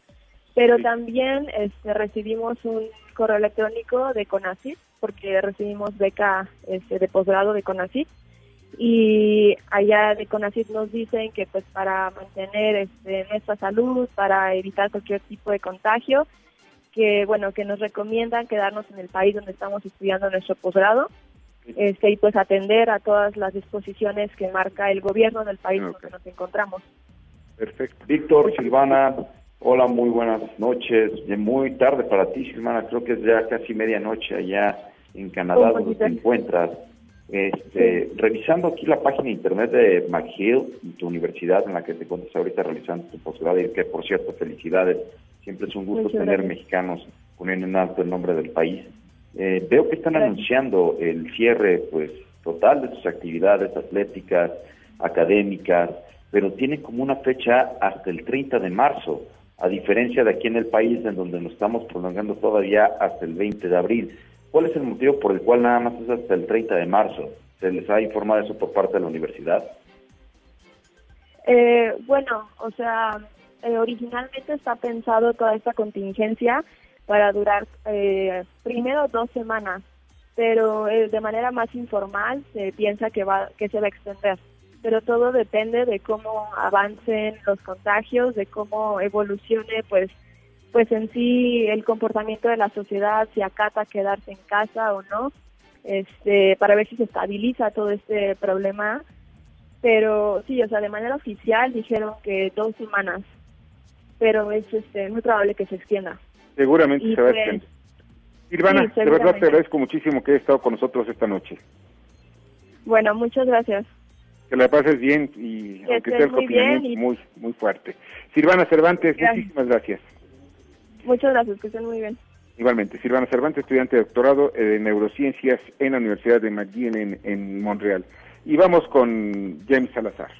Pero también este, recibimos un correo electrónico de CONACYT porque recibimos beca este, de posgrado de CONACYT y allá de CONACYT nos dicen que pues para mantener este, nuestra salud, para evitar cualquier tipo de contagio, que bueno que nos recomiendan quedarnos en el país donde estamos estudiando nuestro posgrado este y pues atender a todas las disposiciones que marca el gobierno del país donde nos encontramos. Perfecto. Víctor, Silvana, hola, muy buenas noches. Muy tarde para ti, Silvana, creo que es ya casi medianoche allá en Canadá donde te encuentras. Este, revisando aquí la página de internet de McGill, tu universidad en la que te encuentras ahorita realizando tu posgrado, y que por cierto, felicidades, siempre es un gusto Muchas tener gracias. mexicanos poniendo en alto el nombre del país. Eh, veo que están anunciando el cierre pues total de sus actividades atléticas, académicas, pero tiene como una fecha hasta el 30 de marzo, a diferencia de aquí en el país en donde nos estamos prolongando todavía hasta el 20 de abril. ¿Cuál es el motivo por el cual nada más es hasta el 30 de marzo? ¿Se les ha informado eso por parte de la universidad? Eh, bueno, o sea, eh, originalmente está pensado toda esta contingencia para durar eh, primero dos semanas, pero eh, de manera más informal se piensa que va que se va a extender. Pero todo depende de cómo avancen los contagios, de cómo evolucione, pues, pues en sí el comportamiento de la sociedad, si acata quedarse en casa o no, este, para ver si se estabiliza todo este problema pero sí, o sea, de manera oficial dijeron que dos semanas, pero es este, muy probable que se extienda. Seguramente Y se va a pues, extender. Silvana, sí, de verdad te agradezco muchísimo que hayas estado con nosotros esta noche. Bueno, muchas gracias. Que la pases bien y Que aunque sea el muy bien confinamiento y- muy, muy fuerte. Silvana Cervantes, Gracias. muchísimas gracias. Muchas gracias, que estén muy bien. Igualmente, Silvana Cervantes, estudiante de doctorado eh, de neurociencias en la Universidad de McGill en, en Montreal. Y vamos con James Salazar.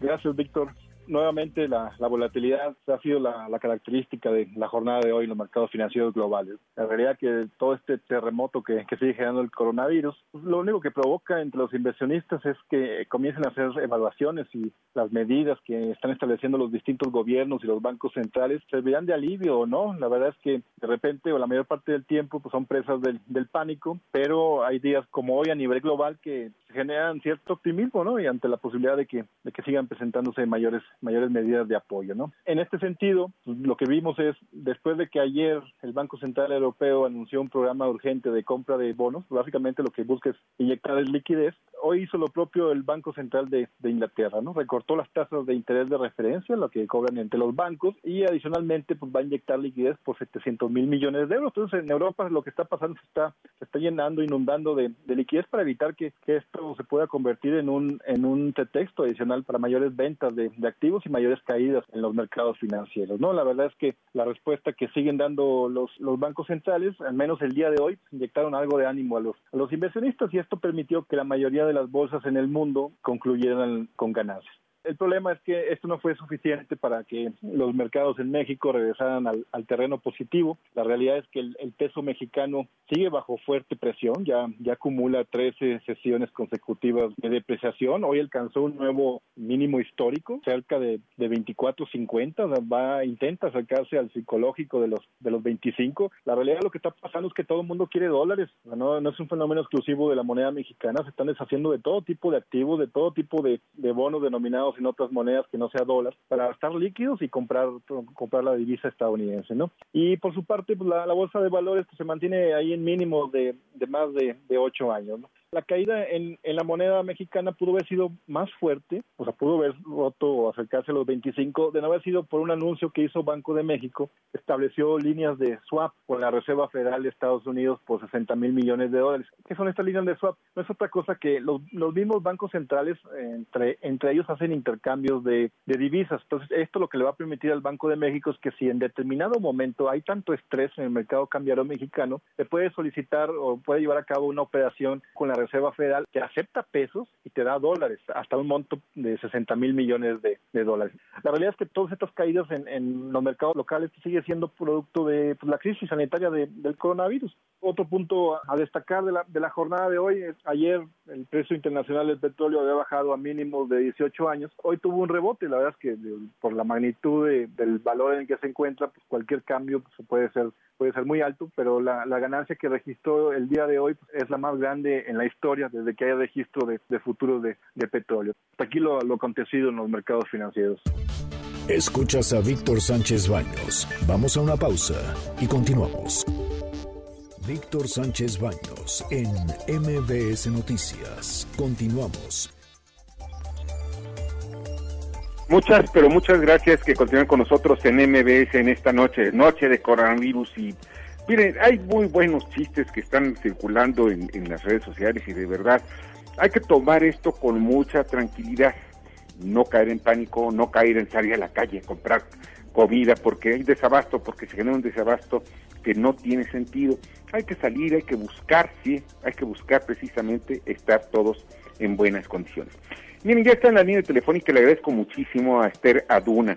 Gracias, Víctor. Nuevamente, la, la volatilidad ha sido la, característica de la jornada de hoy en los mercados financieros globales. La realidad que todo este terremoto que, que sigue generando el coronavirus, pues, lo único que provoca entre los inversionistas es que comiencen a hacer evaluaciones y las medidas que están estableciendo los distintos gobiernos y los bancos centrales servirán de alivio o no. La verdad es que de repente o la mayor parte del tiempo pues, son presas del, del pánico, pero hay días como hoy a nivel global que generan cierto optimismo, ¿no? Y ante la posibilidad de que, de que sigan presentándose mayores, mayores medidas de apoyo, ¿no? En este sentido, pues, lo que vimos es, después de que ayer el Banco Central Europeo anunció un programa urgente de compra de bonos, básicamente lo que busca es inyectar liquidez, hoy hizo lo propio el Banco Central de, Inglaterra, ¿no? Recortó las tasas de interés de referencia, lo que cobran entre los bancos, y adicionalmente pues va a inyectar liquidez por 700 mil millones de euros. Entonces en Europa lo que está pasando se está, se está llenando, inundando de, de liquidez para evitar que, que esto se pueda convertir en un, en un pretexto adicional para mayores ventas de, de activos y mayores caídas en los mercados financieros, ¿no? La verdad es que la respuesta que siguen dando los, los bancos centrales, al menos el día de hoy, inyectaron algo de ánimo a los, a los inversionistas y esto permitió que la mayoría de las bolsas en el mundo concluyeran con ganancias. El problema es que esto no fue suficiente para que los mercados en México regresaran al, terreno positivo. La realidad es que el, peso mexicano sigue bajo fuerte presión, ya, ya acumula 13 sesiones consecutivas de depreciación. Hoy alcanzó un nuevo mínimo histórico, cerca de, de 24.50, o sea, va, intenta acercarse al psicológico de los, de los 25. La realidad lo que está pasando es que todo el mundo quiere dólares, no, no es un fenómeno exclusivo de la moneda mexicana, se están deshaciendo de todo tipo de activos, de todo tipo de bonos denominados en otras monedas que no sea dólar, para estar líquidos y comprar, comprar la divisa estadounidense, ¿no? Y por su parte, pues, la, bolsa de valores pues, se mantiene ahí en mínimos de, de más de, de ocho años, ¿no? La caída en, la moneda mexicana pudo haber sido más fuerte, o sea, pudo haber roto o acercarse a los 25, de no haber sido por un anuncio que hizo Banco de México, estableció líneas de swap con la Reserva Federal de Estados Unidos por 60 mil millones de dólares. ¿Qué son estas líneas de swap? No es otra cosa que los, mismos bancos centrales, entre, entre ellos hacen intercambios de, de divisas. Entonces, esto lo que le va a permitir al Banco de México es que si en determinado momento hay tanto estrés en el mercado cambiario mexicano, se puede solicitar o puede llevar a cabo una operación con la Reserva Federal que acepta pesos y te da dólares, hasta un monto de 60 mil millones de, de, dólares. La realidad es que todas estas caídas en, en los mercados locales sigue siendo producto de pues, la crisis sanitaria de, del coronavirus. Otro punto a destacar de la, de la jornada de hoy es ayer el precio internacional del petróleo había bajado a mínimos de 18 años. Hoy tuvo un rebote, la verdad es que por la magnitud de, del valor en el que se encuentra, pues cualquier cambio pues, puede ser puede ser muy alto, pero la, la, ganancia que registró el día de hoy pues, es la más grande en la historia desde que haya registro de, de futuros de, de, petróleo. Hasta aquí lo, lo acontecido en los mercados financieros. Escuchas a Víctor Sánchez Baños. Vamos a una pausa y continuamos. Víctor Sánchez Baños en MBS Noticias. Continuamos. Muchas, pero muchas gracias que continúen con nosotros en MBS en esta noche, noche de coronavirus. Y miren, hay muy buenos chistes que están circulando en, en las redes sociales y de verdad hay que tomar esto con mucha tranquilidad, no caer en pánico, no caer en salir a la calle a comprar comida porque hay desabasto, porque se genera un desabasto que no tiene sentido. Hay que salir, hay que buscar, sí, hay que buscar precisamente estar todos en buenas condiciones. Miren, ya está en la línea telefónica, le agradezco muchísimo a Esther Aduna,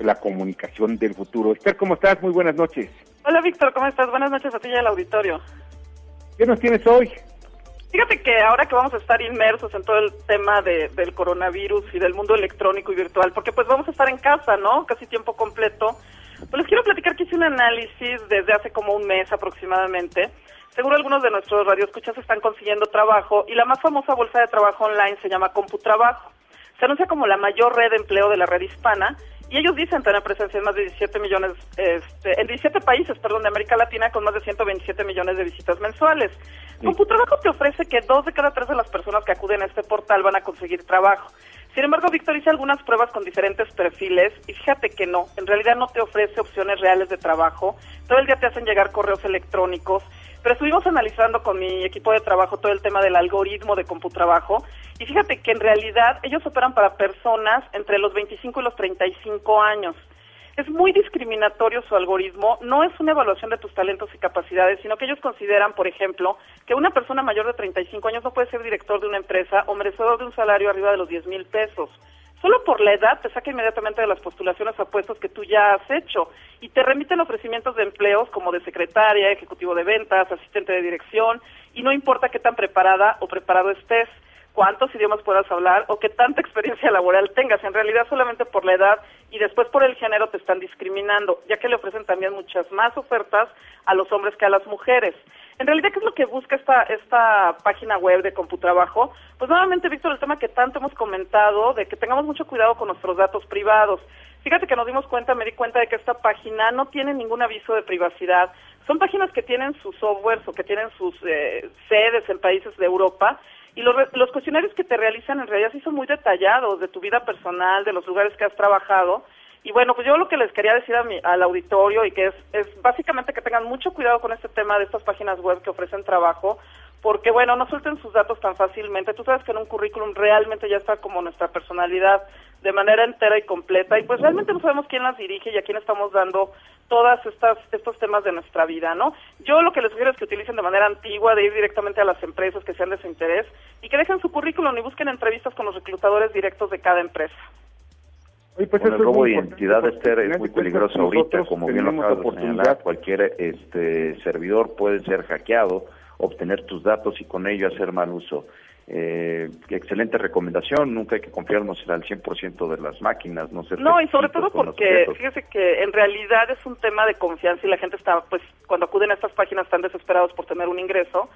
la comunicación del futuro. Esther, ¿cómo estás? Muy buenas noches. Hola Víctor, ¿cómo estás? Buenas noches a ti y al auditorio. ¿Qué nos tienes hoy? Fíjate que ahora que vamos a estar inmersos en todo el tema de, del coronavirus y del mundo electrónico y virtual, porque pues vamos a estar en casa, ¿no? Casi tiempo completo. Pues les quiero platicar que hice un análisis desde hace como un mes aproximadamente. Seguro algunos de nuestros radioescuchas están consiguiendo trabajo y la más famosa bolsa de trabajo online se llama CompuTrabajo. Se anuncia como la mayor red de empleo de la red hispana y ellos dicen tener presencia en más de 17 millones, este, en 17 países, perdón, de América Latina con más de 127 millones de visitas mensuales. CompuTrabajo te ofrece que dos de cada tres de las personas que acuden a este portal van a conseguir trabajo. Sin embargo, Víctor hice algunas pruebas con diferentes perfiles y fíjate que no, en realidad no te ofrece opciones reales de trabajo. Todo el día te hacen llegar correos electrónicos, pero estuvimos analizando con mi equipo de trabajo todo el tema del algoritmo de CompuTrabajo y fíjate que en realidad ellos operan para personas entre los 25 y los 35 años. Es muy discriminatorio su algoritmo, no es una evaluación de tus talentos y capacidades, sino que ellos consideran, por ejemplo, que una persona mayor de 35 años no puede ser director de una empresa o merecedor de un salario arriba de los 10 mil pesos. Solo por la edad te saca inmediatamente de las postulaciones a puestos que tú ya has hecho. Y te remiten ofrecimientos de empleos como de secretaria, ejecutivo de ventas, asistente de dirección y no importa qué tan preparada o preparado estés cuántos idiomas puedas hablar o qué tanta experiencia laboral tengas. En realidad solamente por la edad y después por el género te están discriminando, ya que le ofrecen también muchas más ofertas a los hombres que a las mujeres. En realidad, ¿qué es lo que busca esta, esta página web de Computrabajo? Pues nuevamente, Víctor, el tema que tanto hemos comentado, de que tengamos mucho cuidado con nuestros datos privados. Fíjate que nos dimos cuenta, me di cuenta de que esta página no tiene ningún aviso de privacidad. Son páginas que tienen sus softwares o que tienen sus eh, sedes en países de Europa y los, los cuestionarios que te realizan en realidad sí son muy detallados de tu vida personal, de los lugares que has trabajado. Y bueno, pues yo lo que les quería decir a mi, al auditorio y que es, es básicamente que tengan mucho cuidado con este tema de estas páginas web que ofrecen trabajo, porque bueno, no suelten sus datos tan fácilmente. Tú sabes que en un currículum realmente ya está como nuestra personalidad de manera entera y completa y pues realmente no sabemos quién las dirige y a quién estamos dando todas estas estos temas de nuestra vida, ¿no? Yo lo que les sugiero es que utilicen de manera antigua de ir directamente a las empresas que sean de su interés y que dejen su currículum y busquen entrevistas con los reclutadores directos de cada empresa. Oye, pues Bueno, el robo de identidad, Esther, es final muy peligroso ahorita, como bien lo acabas de señalar, cualquier este servidor puede ser hackeado, obtener tus datos y con ello hacer mal uso. Eh, excelente recomendación, nunca hay que confiarnos al 100% de las máquinas, no No, y sobre todo porque fíjese que en realidad es un tema de confianza y la gente está, pues, cuando acuden a estas páginas están desesperados por tener un ingreso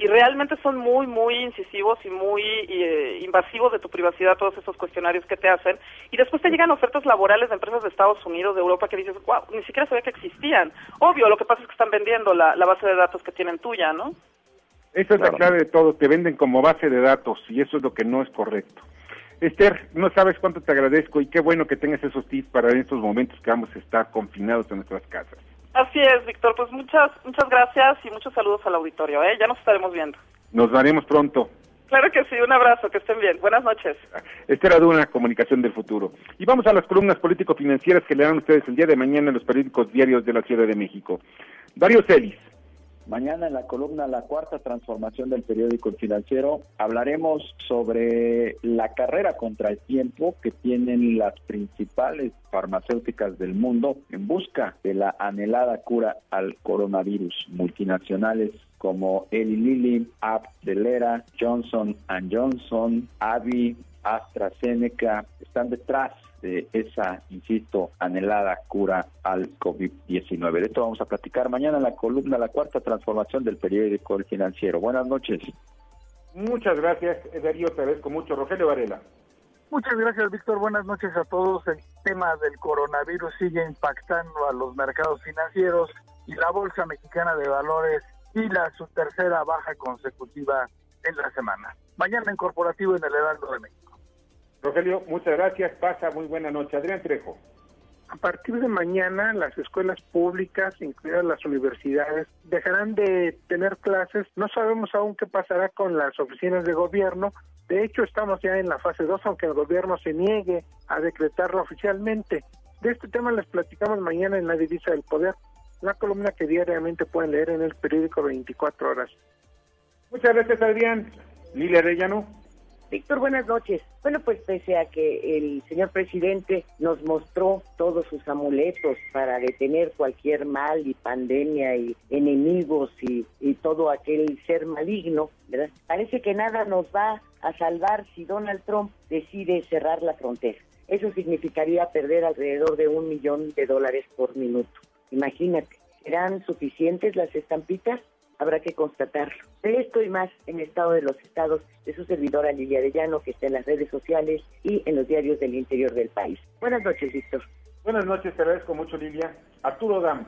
y realmente son muy, muy incisivos y muy eh, invasivos de tu privacidad todos esos cuestionarios que te hacen y después te llegan ofertas laborales de empresas de Estados Unidos, de Europa que dices, wow, ni siquiera sabía que existían. Obvio, lo que pasa es que están vendiendo la, la base de datos que tienen tuya, ¿no? Esa es la clave de todo, te venden como base de datos y eso es lo que no es correcto. Esther, no sabes cuánto te agradezco y qué bueno que tengas esos tips para en estos momentos que vamos a estar confinados en nuestras casas. Así es, Víctor, pues muchas, muchas gracias y muchos saludos al auditorio, ¿eh? Ya nos estaremos viendo. Nos veremos pronto. Claro que sí, un abrazo, que estén bien. Buenas noches. Esther Aduna, Comunicación del Futuro. Y vamos a las columnas político-financieras que leerán ustedes el día de mañana en los periódicos diarios de la Ciudad de México. Darío Celis. Mañana en la columna La Cuarta Transformación del Periódico Financiero hablaremos sobre la carrera contra el tiempo que tienen las principales farmacéuticas del mundo en busca de la anhelada cura al coronavirus. Multinacionales como Eli Lilly, Abdelera, Johnson Johnson, Avi, AstraZeneca están detrás de esa, insisto, anhelada cura al COVID-19. De esto vamos a platicar mañana en la columna La Cuarta Transformación del Periódico El Financiero. Buenas noches. Muchas gracias, Darío, te agradezco mucho. Rogelio Varela. Muchas gracias, Víctor. Buenas noches a todos. El tema del coronavirus sigue impactando a los mercados financieros y la Bolsa Mexicana de Valores y la su tercera baja consecutiva en la semana. Mañana en corporativo en el Heraldo de México. Rogelio, muchas gracias. Pasa muy buena noche. Adrián Trejo. A partir de mañana, las escuelas públicas, incluidas las universidades, dejarán de tener clases. No sabemos aún qué pasará con las oficinas de gobierno. De hecho, estamos ya en la fase 2, aunque el gobierno se niegue a decretarlo oficialmente. De este tema les platicamos mañana en la Divisa del Poder, la columna que diariamente pueden leer en el periódico 24 horas. Muchas gracias, Adrián. Lilia Arellano. Víctor, buenas noches. Bueno, pues pese a que el señor presidente nos mostró todos sus amuletos para detener cualquier mal y pandemia y enemigos y, todo aquel ser maligno. Parece que nada nos va a salvar si Donald Trump decide cerrar la frontera. Eso significaría perder alrededor de un millón de dólares por minuto. Imagínate, ¿serán suficientes las estampitas? Habrá que constatarlo. De esto y más en Estado de los Estados de su servidora Lilia Arellano, que está en las redes sociales y en los diarios del interior del país. Buenas noches, Víctor. Buenas noches, te agradezco mucho, Lilia. Arturo Dam.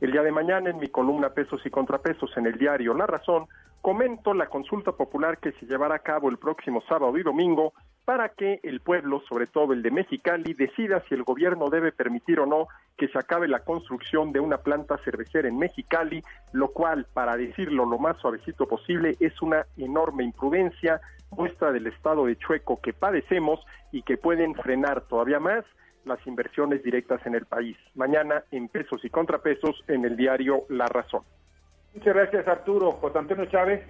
El día de mañana en mi columna Pesos y Contrapesos en el diario La Razón, comento la consulta popular que se llevará a cabo el próximo sábado y domingo para que el pueblo, sobre todo el de Mexicali, decida si el gobierno debe permitir o no que se acabe la construcción de una planta cervecera en Mexicali, lo cual, para decirlo lo más suavecito posible, es una enorme imprudencia, muestra del estado de chueco que padecemos y que pueden frenar todavía más las inversiones directas en el país. Mañana en pesos y contrapesos en el diario La Razón. Muchas gracias Arturo. José Antonio Chávez.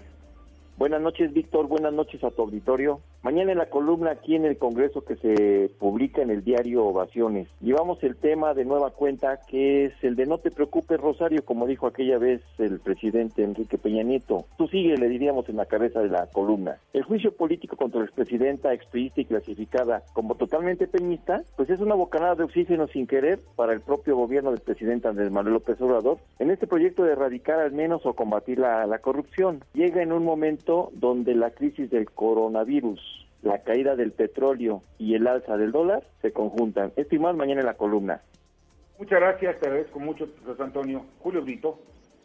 Buenas noches, Víctor. Buenas noches a tu auditorio. Mañana en la columna aquí en el Congreso que se publica en el diario Ovaciones, llevamos el tema de nueva cuenta que es el de no te preocupes, Rosario, como dijo aquella vez el presidente Enrique Peña Nieto. Tú sigue, le diríamos en la cabeza de la columna. El juicio político contra la expresidenta, expriista y clasificada como totalmente peñista, pues es una bocanada de oxígeno sin querer para el propio gobierno del presidente Andrés Manuel López Obrador en este proyecto de erradicar al menos o combatir la, la corrupción. Llega en un momento donde la crisis del coronavirus, la caída del petróleo y el alza del dólar se conjuntan. Esto y más mañana en la columna. Muchas gracias, te agradezco mucho, José Antonio. Julio Brito.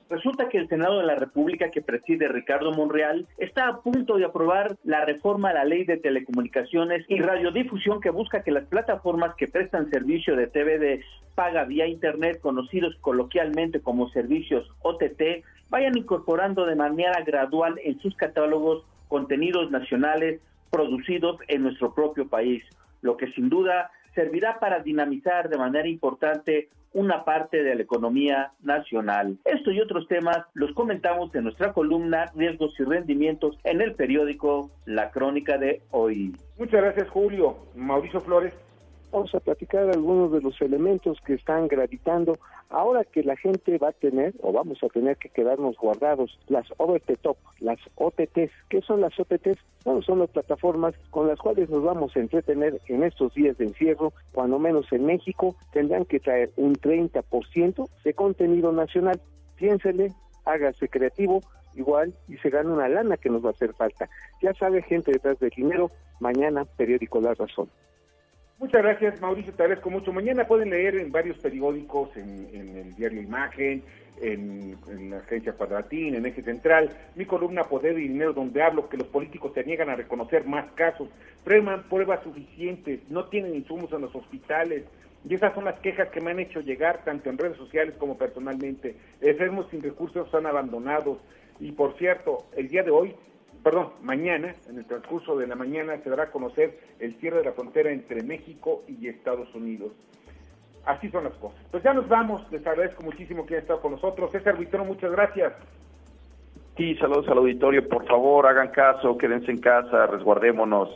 Resulta que el Senado de la República que preside Ricardo Monreal está a punto de aprobar la reforma a la ley de telecomunicaciones y radiodifusión que busca que las plataformas que prestan servicio de TV de paga vía Internet, conocidos coloquialmente como servicios OTT, vayan incorporando de manera gradual en sus catálogos contenidos nacionales producidos en nuestro propio país, lo que sin duda servirá para dinamizar de manera importante una parte de la economía nacional. Esto y otros temas los comentamos en nuestra columna Riesgos y Rendimientos en el periódico La Crónica de hoy. Muchas gracias, Julio. Mauricio Flores. Vamos a platicar algunos de los elementos que están gravitando ahora que la gente va a tener o vamos a tener que quedarnos guardados las over the top, las OTTs. ¿Qué son las OTTs? Bueno, son las plataformas con las cuales nos vamos a entretener en estos días de encierro, cuando menos en México tendrán que traer un 30% de contenido nacional. Piénsele, hágase creativo, igual y se gana una lana que nos va a hacer falta. Ya sabe gente detrás del dinero, mañana periódico La Razón. Muchas gracias, Mauricio, te agradezco mucho. Mañana pueden leer en varios periódicos, en, el diario Imagen, en, la agencia Cuadratín, en Eje Central, mi columna Poder y Dinero, donde hablo que los políticos se niegan a reconocer más casos, prueban pruebas suficientes, no tienen insumos en los hospitales, y esas son las quejas que me han hecho llegar tanto en redes sociales como personalmente. Enfermos sin recursos son abandonados. Y por cierto, el día de hoy perdón, mañana, en el transcurso de la mañana, se dará a conocer el cierre de la frontera entre México y Estados Unidos. Así son las cosas. Pues ya nos vamos, les agradezco muchísimo que hayan estado con nosotros. César Vitero, muchas gracias. Sí, saludos al auditorio, por favor, hagan caso, quédense en casa, resguardémonos.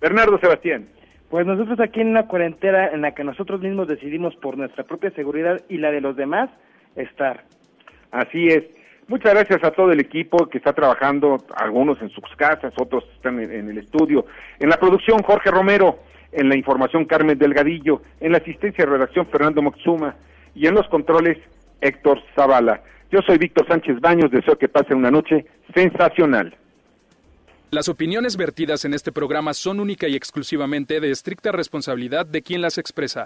Bernardo Sebastián. Pues nosotros aquí en una cuarentena en la que nosotros mismos decidimos por nuestra propia seguridad y la de los demás estar. Así es. Muchas gracias a todo el equipo que está trabajando, algunos en sus casas, otros están en, el estudio. En la producción, Jorge Romero. En la información, Carmen Delgadillo. En la asistencia de redacción, Fernando Moxuma. Y en los controles, Héctor Zavala. Yo soy Víctor Sánchez Baños, deseo que pasen una noche sensacional. Las opiniones vertidas en este programa son única y exclusivamente de estricta responsabilidad de quien las expresa.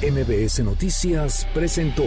MBS Noticias presentó